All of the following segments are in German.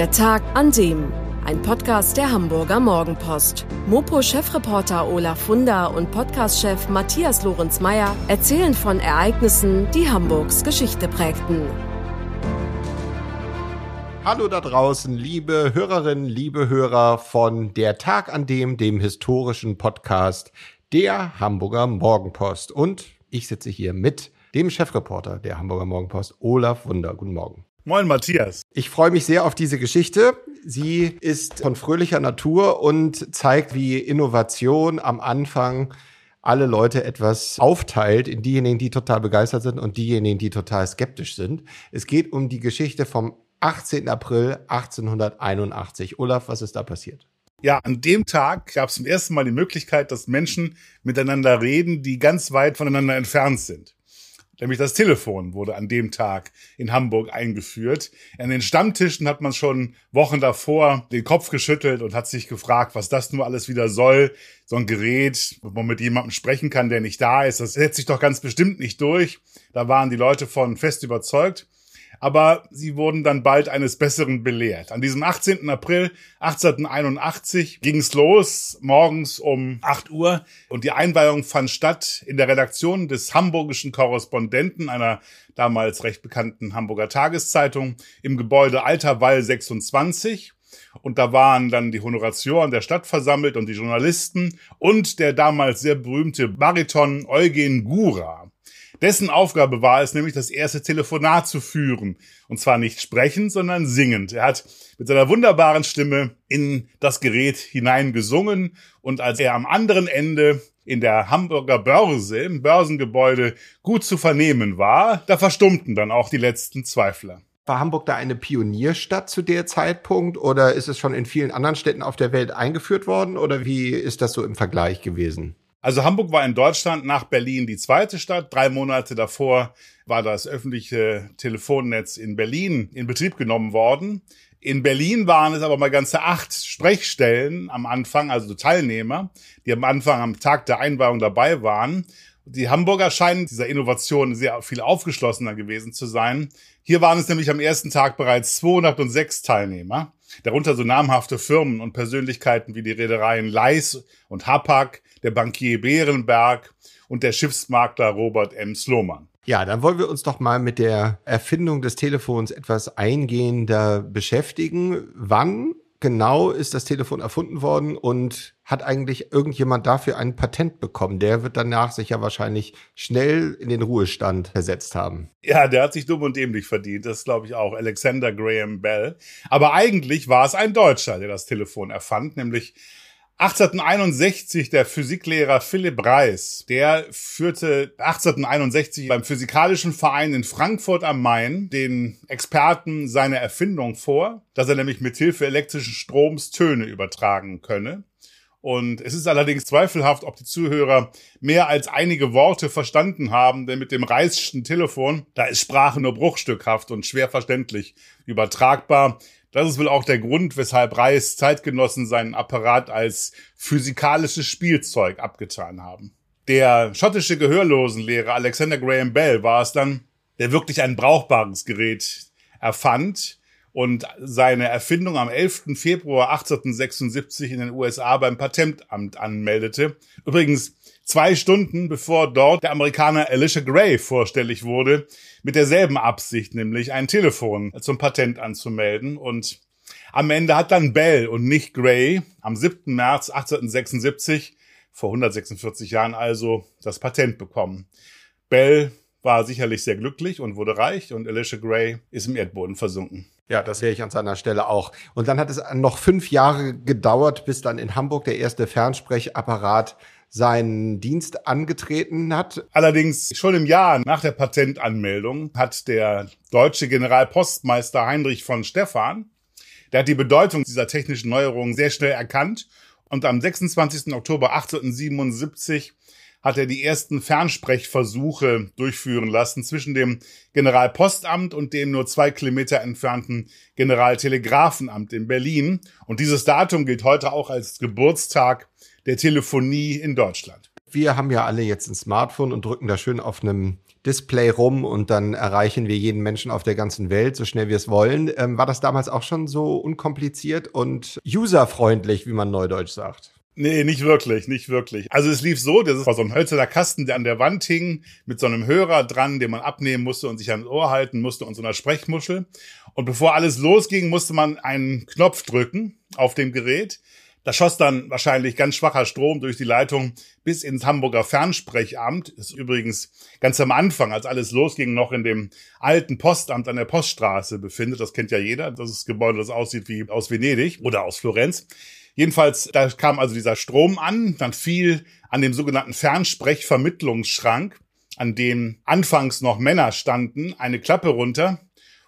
Der Tag an dem. Ein Podcast der Hamburger Morgenpost. Mopo-Chefreporter Olaf Funder und Podcast-Chef Matthias Lorenz-Meyer erzählen von Ereignissen, die Hamburgs Geschichte prägten. Hallo da draußen, liebe Hörerinnen, liebe Hörer von Der Tag an dem, dem historischen Podcast der Hamburger Morgenpost. Und ich sitze hier mit dem Chefreporter der Hamburger Morgenpost, Olaf Wunder. Guten Morgen. Moin, Matthias. Ich freue mich sehr auf diese Geschichte. Sie ist von fröhlicher Natur und zeigt, wie Innovation am Anfang alle Leute etwas aufteilt in diejenigen, die total begeistert sind und diejenigen, die total skeptisch sind. Es geht um die Geschichte vom 18. April 1881. Olaf, was ist da passiert? Ja, an dem Tag gab es zum ersten Mal die Möglichkeit, dass Menschen miteinander reden, die ganz weit voneinander entfernt sind. Nämlich das Telefon wurde an dem Tag in Hamburg eingeführt. An den Stammtischen hat man schon Wochen davor den Kopf geschüttelt und hat sich gefragt, was das nur alles wieder soll. So ein Gerät, wo man mit jemandem sprechen kann, der nicht da ist, das setzt sich doch ganz bestimmt nicht durch. Da waren die Leute von fest überzeugt aber sie wurden dann bald eines Besseren belehrt. An diesem 18. April 1881 ging es los, morgens um 8 Uhr und die Einweihung fand statt in der Redaktion des hamburgischen Korrespondenten einer damals recht bekannten Hamburger Tageszeitung im Gebäude Alter Wall 26. Und da waren dann die Honoratioren der Stadt versammelt und die Journalisten und der damals sehr berühmte Bariton Eugen Gura. Dessen Aufgabe war es nämlich, das erste Telefonat zu führen. Und zwar nicht sprechend, sondern singend. Er hat mit seiner wunderbaren Stimme in das Gerät hinein gesungen. Und als er am anderen Ende in der Hamburger Börse, im Börsengebäude, gut zu vernehmen war, da verstummten dann auch die letzten Zweifler. War Hamburg da eine Pionierstadt zu der Zeitpunkt oder ist es schon in vielen anderen Städten auf der Welt eingeführt worden oder wie ist das so im Vergleich gewesen? Also Hamburg war in Deutschland nach Berlin die zweite Stadt. Drei Monate davor war das öffentliche Telefonnetz in Berlin in Betrieb genommen worden. In Berlin waren es aber mal ganze acht Sprechstellen am Anfang, also Teilnehmer, die am Anfang am Tag der Einweihung dabei waren. Die Hamburger scheinen dieser Innovation sehr viel aufgeschlossener gewesen zu sein. Hier waren es nämlich am ersten Tag bereits 206 Teilnehmer, darunter so namhafte Firmen und Persönlichkeiten wie die Reedereien Leis und Hapag, der Bankier Bärenberg und der Schiffsmakler Robert M. Sloman. Ja, dann wollen wir uns doch mal mit der Erfindung des Telefons etwas eingehender beschäftigen. Wann genau ist das Telefon erfunden worden und hat eigentlich irgendjemand dafür ein Patent bekommen? Der wird danach sich ja wahrscheinlich schnell in den Ruhestand versetzt haben. Ja, der hat sich dumm und dämlich verdient. Das glaube ich auch. Alexander Graham Bell. Aber eigentlich war es ein Deutscher, der das Telefon erfand, nämlich 1861 der Physiklehrer Philipp Reis, der führte 1861 beim Physikalischen Verein in Frankfurt am Main den Experten seine Erfindung vor, dass er nämlich mit Hilfe elektrischen Stroms Töne übertragen könne. Und es ist allerdings zweifelhaft, ob die Zuhörer mehr als einige Worte verstanden haben, denn mit dem Reisschen Telefon, da ist Sprache nur bruchstückhaft und schwer verständlich übertragbar. Das ist wohl auch der Grund, weshalb Reis Zeitgenossen seinen Apparat als physikalisches Spielzeug abgetan haben. Der schottische Gehörlosenlehrer Alexander Graham Bell war es dann, der wirklich ein brauchbares Gerät erfand und seine Erfindung am 11. Februar 1876 in den USA beim Patentamt anmeldete. Übrigens zwei Stunden bevor dort der Amerikaner Alicia Gray vorstellig wurde, mit derselben Absicht, nämlich ein Telefon zum Patent anzumelden. Und am Ende hat dann Bell und nicht Gray am 7. März 1876, vor 146 Jahren also, das Patent bekommen. Bell war sicherlich sehr glücklich und wurde reich und Alicia Gray ist im Erdboden versunken. Ja, das sehe ich an seiner Stelle auch. Und dann hat es noch fünf Jahre gedauert, bis dann in Hamburg der erste Fernsprechapparat seinen Dienst angetreten hat. Allerdings schon im Jahr nach der Patentanmeldung hat der deutsche Generalpostmeister Heinrich von Stephan, der hat die Bedeutung dieser technischen Neuerungen sehr schnell erkannt und am 26. Oktober 1877 hat er die ersten Fernsprechversuche durchführen lassen zwischen dem Generalpostamt und dem nur zwei Kilometer entfernten Generaltelegrafenamt in Berlin. Und dieses Datum gilt heute auch als Geburtstag der Telefonie in Deutschland. Wir haben ja alle jetzt ein Smartphone und drücken da schön auf einem Display rum und dann erreichen wir jeden Menschen auf der ganzen Welt, so schnell wir es wollen. Ähm, war das damals auch schon so unkompliziert und userfreundlich, wie man neudeutsch sagt? Nee, nicht wirklich, nicht wirklich. Also es lief so, das war so ein hölzerner Kasten, der an der Wand hing, mit so einem Hörer dran, den man abnehmen musste und sich ans Ohr halten musste und so einer Sprechmuschel. Und bevor alles losging, musste man einen Knopf drücken auf dem Gerät. Da schoss dann wahrscheinlich ganz schwacher Strom durch die Leitung bis ins Hamburger Fernsprechamt. Das ist übrigens ganz am Anfang, als alles losging, noch in dem alten Postamt an der Poststraße befindet. Das kennt ja jeder. Das ist das Gebäude, das aussieht wie aus Venedig oder aus Florenz. Jedenfalls, da kam also dieser Strom an, dann fiel an dem sogenannten Fernsprechvermittlungsschrank, an dem anfangs noch Männer standen, eine Klappe runter.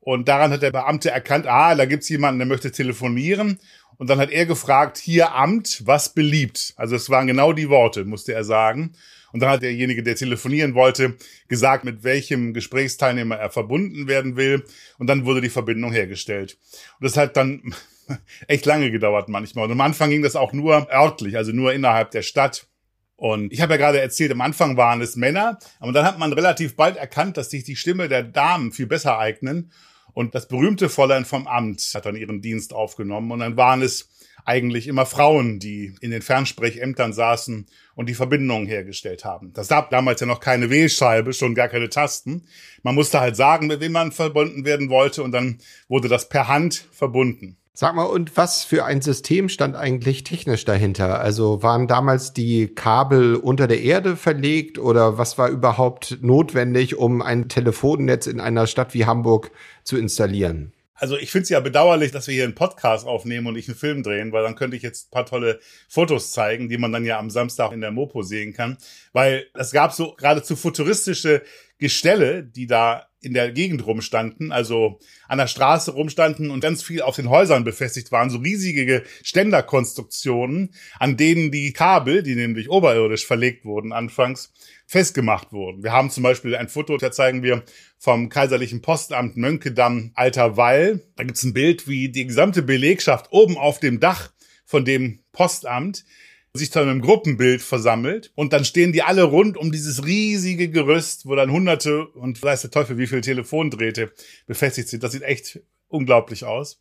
Und daran hat der Beamte erkannt, ah, da gibt's jemanden, der möchte telefonieren. Und dann hat er gefragt, hier Amt, was beliebt? Also es waren genau die Worte, musste er sagen. Und dann hat derjenige, der telefonieren wollte, gesagt, mit welchem Gesprächsteilnehmer er verbunden werden will. Und dann wurde die Verbindung hergestellt. Und das hat dann echt lange gedauert manchmal. Und am Anfang ging das auch nur örtlich, also nur innerhalb der Stadt. Und ich habe ja gerade erzählt, am Anfang waren es Männer, aber dann hat man relativ bald erkannt, dass sich die Stimme der Damen viel besser eignen. Und das berühmte Fräulein vom Amt hat dann ihren Dienst aufgenommen. Und dann waren es eigentlich immer Frauen, die in den Fernsprechamtern saßen und die Verbindungen hergestellt haben. Das gab damals ja noch keine Wählscheibe, schon gar keine Tasten. Man musste halt sagen, mit wem man verbunden werden wollte und dann wurde das per Hand verbunden. Sag mal, und was für ein System stand eigentlich technisch dahinter? Also waren damals die Kabel unter der Erde verlegt oder was war überhaupt notwendig, um ein Telefonnetz in einer Stadt wie Hamburg zu installieren? Also ich finde es ja bedauerlich, dass wir hier einen Podcast aufnehmen und nicht einen Film drehen, weil dann könnte ich jetzt ein paar tolle Fotos zeigen, die man dann ja am Samstag in der Mopo sehen kann. Weil es gab so geradezu futuristische Gestelle, die da in der Gegend rumstanden, also an der Straße rumstanden und ganz viel auf den Häusern befestigt waren, so riesige Ständerkonstruktionen, an denen die Kabel, die nämlich oberirdisch verlegt wurden anfangs, festgemacht wurden. Wir haben zum Beispiel ein Foto, da zeigen wir vom kaiserlichen Postamt Mönkedamm Alter Wall. Da gibt's ein Bild, wie die gesamte Belegschaft oben auf dem Dach von dem Postamt sich zu einem Gruppenbild versammelt und dann stehen die alle rund um dieses riesige Gerüst, wo dann hunderte und weiß der Teufel wie viele Telefondrähte befestigt sind. Das sieht echt unglaublich aus.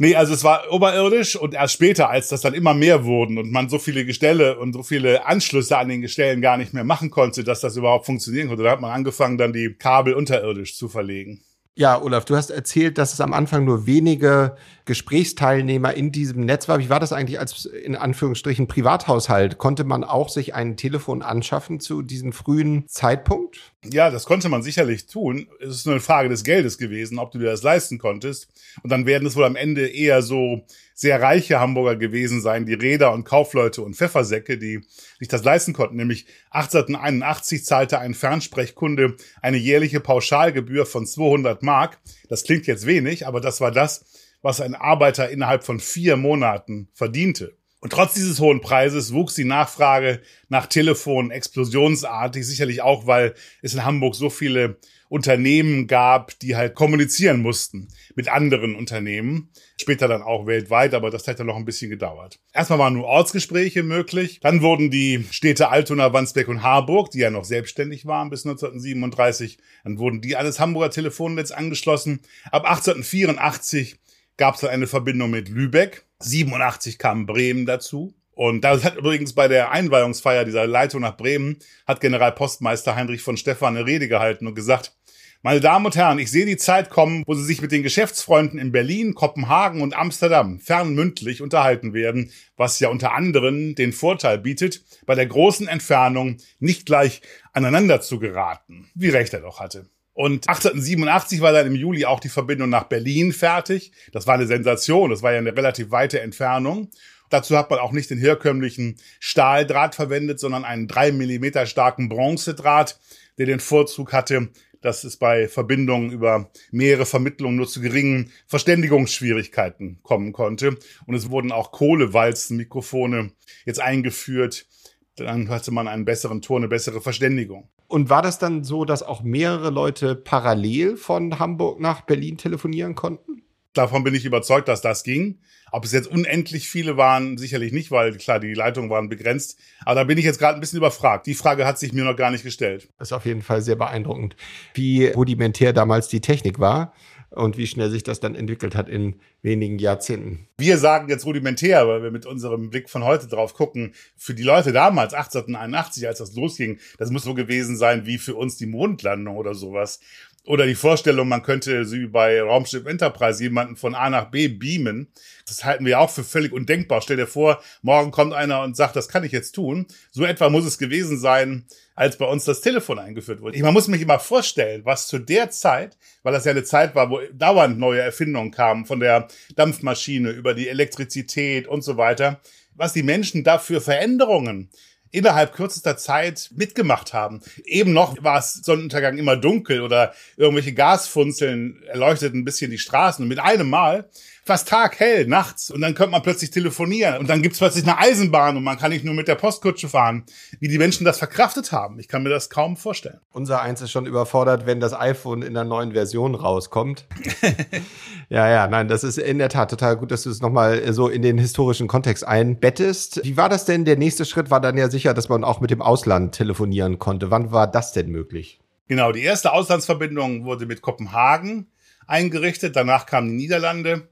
Nee, also es war oberirdisch und erst später, als das dann immer mehr wurden und man so viele Gestelle und so viele Anschlüsse an den Gestellen gar nicht mehr machen konnte, dass das überhaupt funktionieren konnte, da hat man angefangen, dann die Kabel unterirdisch zu verlegen. Ja, Olaf, du hast erzählt, dass es am Anfang nur wenige Gesprächsteilnehmer in diesem Netz war. Wie war das eigentlich als in Anführungsstrichen Privathaushalt? Konnte man auch sich ein Telefon anschaffen zu diesem frühen Zeitpunkt? Ja, das konnte man sicherlich tun. Es ist nur eine Frage des Geldes gewesen, ob du dir das leisten konntest. Und dann werden es wohl am Ende eher so sehr reiche Hamburger gewesen sein, die Räder und Kaufleute und Pfeffersäcke, die sich das leisten konnten. Nämlich 1881 zahlte ein Fernsprechkunde eine jährliche Pauschalgebühr von 200 Mark. Das klingt jetzt wenig, aber das war das, was ein Arbeiter innerhalb von vier Monaten verdiente. Und trotz dieses hohen Preises wuchs die Nachfrage nach Telefon explosionsartig, sicherlich auch, weil es in Hamburg so viele Unternehmen gab, die halt kommunizieren mussten mit anderen Unternehmen. Später dann auch weltweit, aber das hätte noch ein bisschen gedauert. Erstmal waren nur Ortsgespräche möglich. Dann wurden die Städte Altona, Wandsbek und Harburg, die ja noch selbstständig waren bis 1937, dann wurden die alles Hamburger Telefonnetz angeschlossen. Ab 1884 gab es dann eine Verbindung mit Lübeck. 87 kam Bremen dazu. Und da hat übrigens bei der Einweihungsfeier dieser Leitung nach Bremen, hat Generalpostmeister Heinrich von Stephan eine Rede gehalten und gesagt, meine Damen und Herren, ich sehe die Zeit kommen, wo Sie sich mit den Geschäftsfreunden in Berlin, Kopenhagen und Amsterdam fernmündlich unterhalten werden, was ja unter anderem den Vorteil bietet, bei der großen Entfernung nicht gleich aneinander zu geraten, wie recht er doch hatte. Und 1887 war dann im Juli auch die Verbindung nach Berlin fertig. Das war eine Sensation, das war ja eine relativ weite Entfernung. Dazu hat man auch nicht den herkömmlichen Stahldraht verwendet, sondern einen drei Millimeter starken Bronzedraht, der den Vorzug hatte, dass es bei Verbindungen über mehrere Vermittlungen nur zu geringen Verständigungsschwierigkeiten kommen konnte. Und es wurden auch Kohlewalzenmikrofone jetzt eingeführt. Dann hatte man einen besseren Ton, eine bessere Verständigung. Und war das dann so, dass auch mehrere Leute parallel von Hamburg nach Berlin telefonieren konnten? Davon bin ich überzeugt, dass das ging. Ob es jetzt unendlich viele waren, sicherlich nicht, weil klar, die Leitungen waren begrenzt. Aber da bin ich jetzt gerade ein bisschen überfragt. Die Frage hat sich mir noch gar nicht gestellt. Das ist auf jeden Fall sehr beeindruckend, wie rudimentär damals die Technik war und wie schnell sich das dann entwickelt hat in wenigen Jahrzehnten. Wir sagen jetzt rudimentär, weil wir mit unserem Blick von heute drauf gucken. Für die Leute damals, 1881, als das losging, das muss so gewesen sein wie für uns die Mondlandung oder sowas. Oder die Vorstellung, man könnte so wie bei Raumschiff Enterprise jemanden von A nach B beamen. Das halten wir auch für völlig undenkbar. Stell dir vor, morgen kommt einer und sagt, das kann ich jetzt tun. So etwa muss es gewesen sein, als bei uns das Telefon eingeführt wurde. Man muss mich immer vorstellen, was zu der Zeit, weil das ja eine Zeit war, wo dauernd neue Erfindungen kamen, von der Dampfmaschine über die Elektrizität und so weiter, was die Menschen da für Veränderungen innerhalb kürzester Zeit mitgemacht haben. Eben noch war es Sonnenuntergang immer dunkel oder irgendwelche Gasfunzeln erleuchteten ein bisschen die Straßen und mit einem Mal fast taghell nachts und dann könnte man plötzlich telefonieren und dann gibt's plötzlich eine Eisenbahn und man kann nicht nur mit der Postkutsche fahren. Wie die Menschen das verkraftet haben, ich kann mir das kaum vorstellen. Unser eins ist schon überfordert, wenn das iPhone in der neuen Version rauskommt. ja, ja, nein, das ist in der Tat total gut, dass du es nochmal so in den historischen Kontext einbettest. Wie war das denn? Der nächste Schritt war dann ja sicher, dass man auch mit dem Ausland telefonieren konnte. Wann war das denn möglich? Genau, die erste Auslandsverbindung wurde mit Kopenhagen eingerichtet, danach kamen die Niederlande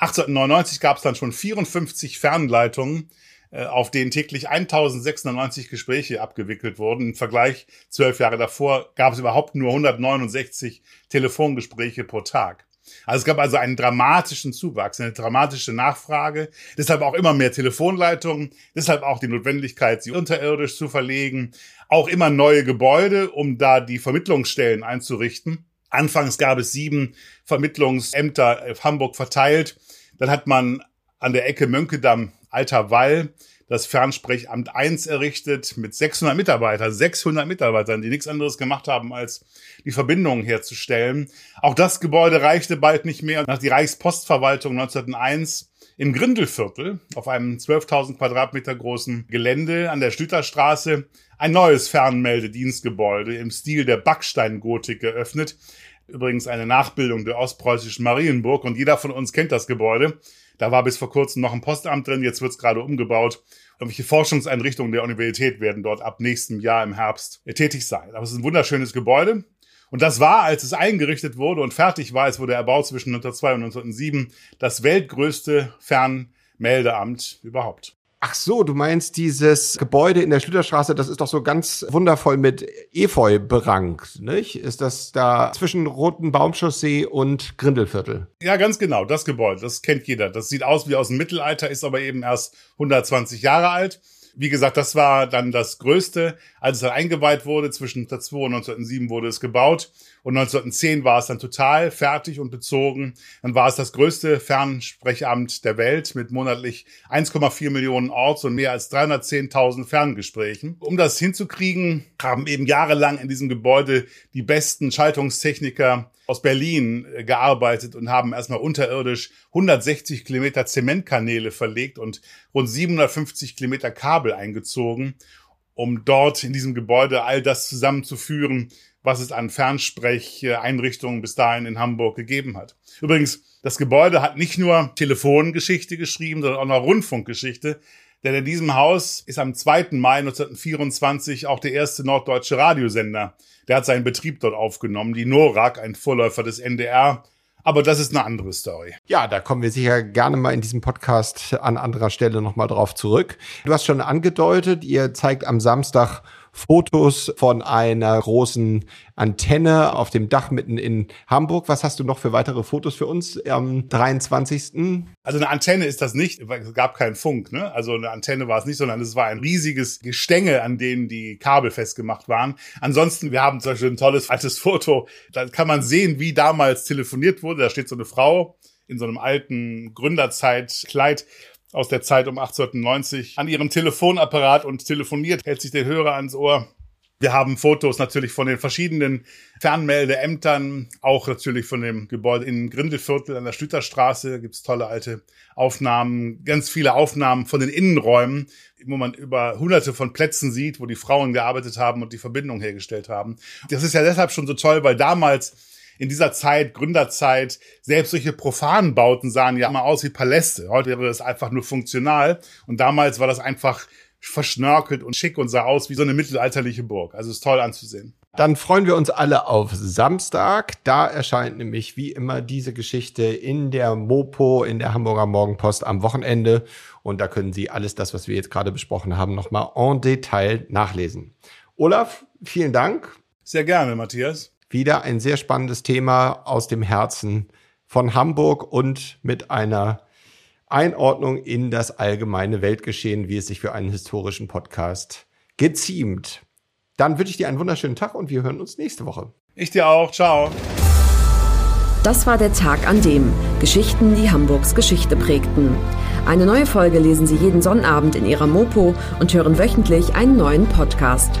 1899 gab es dann schon 54 Fernleitungen, äh, auf denen täglich 1096 Gespräche abgewickelt wurden. Im Vergleich zwölf Jahre davor gab es überhaupt nur 169 Telefongespräche pro Tag. Also es gab also einen dramatischen Zuwachs, eine dramatische Nachfrage, deshalb auch immer mehr Telefonleitungen, deshalb auch die Notwendigkeit, sie unterirdisch zu verlegen, auch immer neue Gebäude, um da die Vermittlungsstellen einzurichten. Anfangs gab es sieben Vermittlungsämter auf Hamburg verteilt. Dann hat man an der Ecke Mönkedamm, Alter Wall, das Fernsprechamt 1 errichtet mit 600 Mitarbeitern, 600 Mitarbeitern, die nichts anderes gemacht haben, als die Verbindungen herzustellen. Auch das Gebäude reichte bald nicht mehr. Nach die Reichspostverwaltung 1901 im Grindelviertel auf einem 12.000 Quadratmeter großen Gelände an der Stüterstraße ein neues Fernmeldedienstgebäude im Stil der Backsteingotik eröffnet. Übrigens eine Nachbildung der ostpreußischen Marienburg und jeder von uns kennt das Gebäude. Da war bis vor kurzem noch ein Postamt drin, jetzt wird es gerade umgebaut. Irgendwelche Forschungseinrichtungen der Universität werden dort ab nächstem Jahr im Herbst tätig sein. Aber es ist ein wunderschönes Gebäude. Und das war, als es eingerichtet wurde und fertig war, es wurde erbaut zwischen 1902 und 1907, das weltgrößte Fernmeldeamt überhaupt. Ach so, du meinst dieses Gebäude in der Schlüterstraße, das ist doch so ganz wundervoll mit Efeu berankt, nicht? Ist das da zwischen Roten Baumchaussee und Grindelviertel? Ja, ganz genau, das Gebäude, das kennt jeder. Das sieht aus wie aus dem Mittelalter, ist aber eben erst 120 Jahre alt. Wie gesagt, das war dann das Größte. Als es dann eingeweiht wurde, zwischen 1902 und 1907 wurde es gebaut. Und 1910 war es dann total fertig und bezogen. Dann war es das größte Fernsprechamt der Welt mit monatlich 1,4 Millionen Orts und mehr als 310.000 Ferngesprächen. Um das hinzukriegen, haben eben jahrelang in diesem Gebäude die besten Schaltungstechniker aus Berlin äh, gearbeitet und haben erstmal unterirdisch 160 Kilometer Zementkanäle verlegt und rund 750 Kilometer Kabel eingezogen, um dort in diesem Gebäude all das zusammenzuführen, was es an Fernsprecheinrichtungen bis dahin in Hamburg gegeben hat. Übrigens, das Gebäude hat nicht nur Telefongeschichte geschrieben, sondern auch noch Rundfunkgeschichte. Denn in diesem Haus ist am 2. Mai 1924 auch der erste norddeutsche Radiosender. Der hat seinen Betrieb dort aufgenommen, die NORAG, ein Vorläufer des NDR. Aber das ist eine andere Story. Ja, da kommen wir sicher gerne mal in diesem Podcast an anderer Stelle nochmal drauf zurück. Du hast schon angedeutet, ihr zeigt am Samstag Fotos von einer großen Antenne auf dem Dach mitten in Hamburg. Was hast du noch für weitere Fotos für uns am 23.? Also eine Antenne ist das nicht, es gab keinen Funk, ne? Also eine Antenne war es nicht, sondern es war ein riesiges Gestänge, an denen die Kabel festgemacht waren. Ansonsten, wir haben zum Beispiel ein tolles altes Foto, da kann man sehen, wie damals telefoniert wurde. Da steht so eine Frau in so einem alten Gründerzeitkleid aus der Zeit um 1890 an ihrem Telefonapparat und telefoniert, hält sich der Hörer ans Ohr. Wir haben Fotos natürlich von den verschiedenen Fernmeldeämtern, auch natürlich von dem Gebäude in Grindelviertel an der Schlüterstraße gibt's tolle alte Aufnahmen, ganz viele Aufnahmen von den Innenräumen, wo man über hunderte von Plätzen sieht, wo die Frauen gearbeitet haben und die Verbindung hergestellt haben. Das ist ja deshalb schon so toll, weil damals in dieser Zeit, Gründerzeit, selbst solche profanen Bauten sahen ja immer aus wie Paläste. Heute wäre das einfach nur funktional. Und damals war das einfach verschnörkelt und schick und sah aus wie so eine mittelalterliche Burg. Also ist toll anzusehen. Dann freuen wir uns alle auf Samstag. Da erscheint nämlich wie immer diese Geschichte in der Mopo, in der Hamburger Morgenpost am Wochenende. Und da können Sie alles das, was wir jetzt gerade besprochen haben, nochmal en Detail nachlesen. Olaf, vielen Dank. Sehr gerne, Matthias. Wieder ein sehr spannendes Thema aus dem Herzen von Hamburg und mit einer Einordnung in das allgemeine Weltgeschehen, wie es sich für einen historischen Podcast geziemt. Dann wünsche ich dir einen wunderschönen Tag und wir hören uns nächste Woche. Ich dir auch. Ciao. Das war der Tag an dem Geschichten, die Hamburgs Geschichte prägten. Eine neue Folge lesen Sie jeden Sonnabend in Ihrer Mopo und hören wöchentlich einen neuen Podcast.